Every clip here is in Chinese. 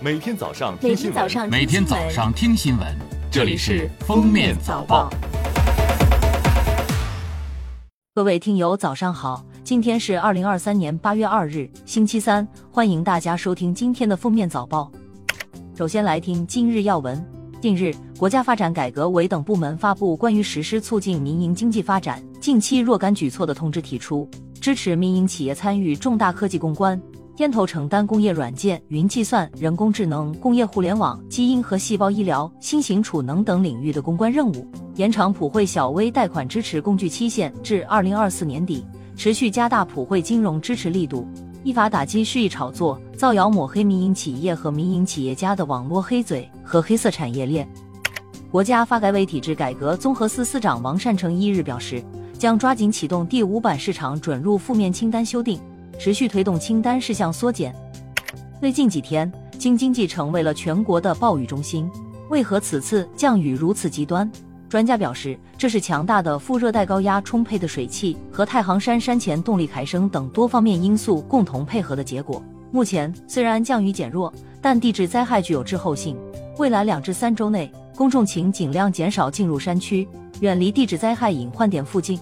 每天早上每听新闻，天早上每天早上听新闻，这里是《封面早报》。各位听友，早上好！今天是二零二三年八月二日，星期三，欢迎大家收听今天的封面早报。首先来听今日要闻。近日，国家发展改革委等部门发布关于实施促进民营经济发展近期若干举措的通知，提出支持民营企业参与重大科技攻关，牵头承担工业软件、云计算、人工智能、工业互联网、基因和细胞医疗、新型储能等领域的攻关任务，延长普惠小微贷款支持工具期限至二零二四年底，持续加大普惠金融支持力度，依法打击蓄意炒作、造谣抹黑民营企业和民营企业家的网络黑嘴和黑色产业链。国家发改委体制改革综合司司长王善成一日表示，将抓紧启动第五版市场准入负面清单修订，持续推动清单事项缩减。最近几天，京津冀成为了全国的暴雨中心，为何此次降雨如此极端？专家表示，这是强大的副热带高压、充沛的水汽和太行山山前动力抬升等多方面因素共同配合的结果。目前虽然降雨减弱，但地质灾害具有滞后性，未来两至三周内，公众请尽量减少进入山区，远离地质灾害隐患点附近。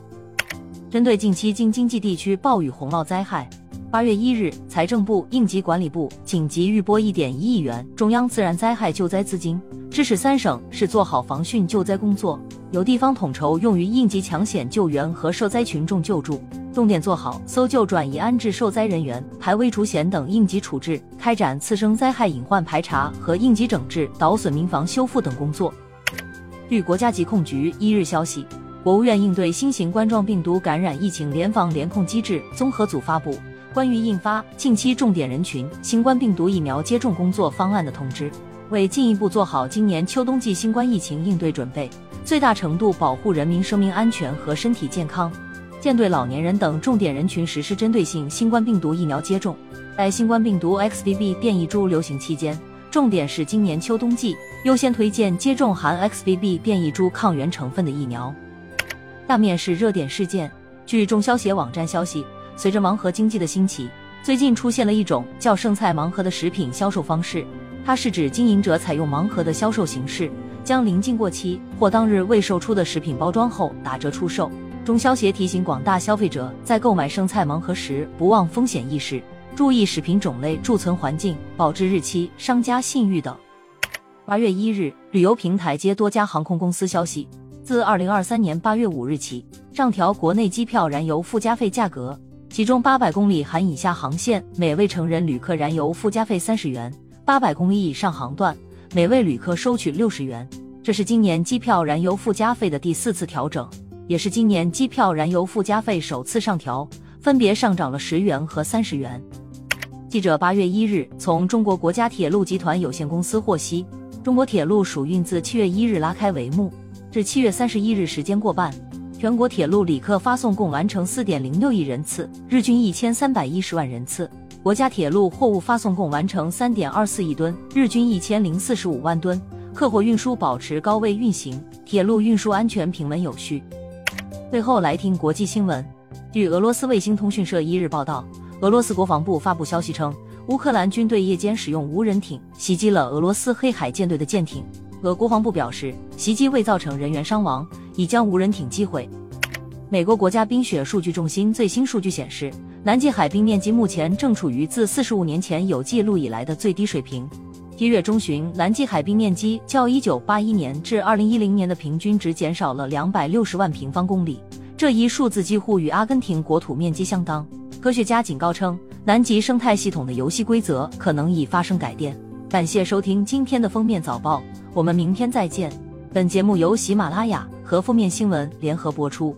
针对近期京津冀地区暴雨洪涝灾害，八月一日，财政部、应急管理部紧急预拨一点一亿元中央自然灾害救灾资金，支持三省市做好防汛救灾工作，由地方统筹用于应急抢险救援和受灾群众救助，重点做好搜救、转移安置受灾人员、排危除险等应急处置，开展次生灾害隐患排查和应急整治、倒损民房修复等工作。据国家疾控局一日消息，国务院应对新型冠状病毒感染疫情联防联控机制综合组发布关于印发近期重点人群新冠病毒疫苗接种工作方案的通知，为进一步做好今年秋冬季新冠疫情应对准备，最大程度保护人民生命安全和身体健康，建对老年人等重点人群实施针对性新冠病毒疫苗接种。在新冠病毒 XBB 变异株流行期间，重点是今年秋冬季优先推荐接种含 XBB 变异株抗原成分的疫苗。下面是热点事件。据中消协网站消息，随着盲盒经济的兴起，最近出现了一种叫“剩菜盲盒”的食品销售方式。它是指经营者采用盲盒的销售形式，将临近过期或当日未售出的食品包装后打折出售。中消协提醒广大消费者，在购买剩菜盲盒时，不忘风险意识，注意食品种类、贮存环境、保质日期、商家信誉等。八月一日，旅游平台接多家航空公司消息，自二零二三年八月五日起，上调国内机票燃油附加费价格，其中八百公里含以下航线每位成人旅客燃油附加费三十元，八百公里以上航段每位旅客收取六十元。这是今年机票燃油附加费的第四次调整，也是今年机票燃油附加费首次上调，分别上涨了十元和三十元。记者八月一日从中国国家铁路集团有限公司获悉，中国铁路暑运自七月一日拉开帷幕，至七月三十一日时间过半，全国铁路旅客发送共完成四点零六亿人次，日均一千三百一十万人次；国家铁路货物发送共完成三点二四亿吨，日均一千零四十五万吨，客货运输保持高位运行，铁路运输安全平稳有序。最后来听国际新闻，据俄罗斯卫星通讯社一日报道。俄罗斯国防部发布消息称，乌克兰军队夜间使用无人艇袭击了俄罗斯黑海舰队的舰艇。俄国防部表示，袭击未造成人员伤亡，已将无人艇击毁。美国国家冰雪数据中心最新数据显示，南极海冰面积目前正处于自四十五年前有记录以来的最低水平。一月中旬，南极海冰面积较一九八一年至二零一零年的平均值减少了两百六十万平方公里，这一数字几乎与阿根廷国土面积相当。科学家警告称，南极生态系统的游戏规则可能已发生改变。感谢收听今天的封面早报，我们明天再见。本节目由喜马拉雅和负面新闻联合播出。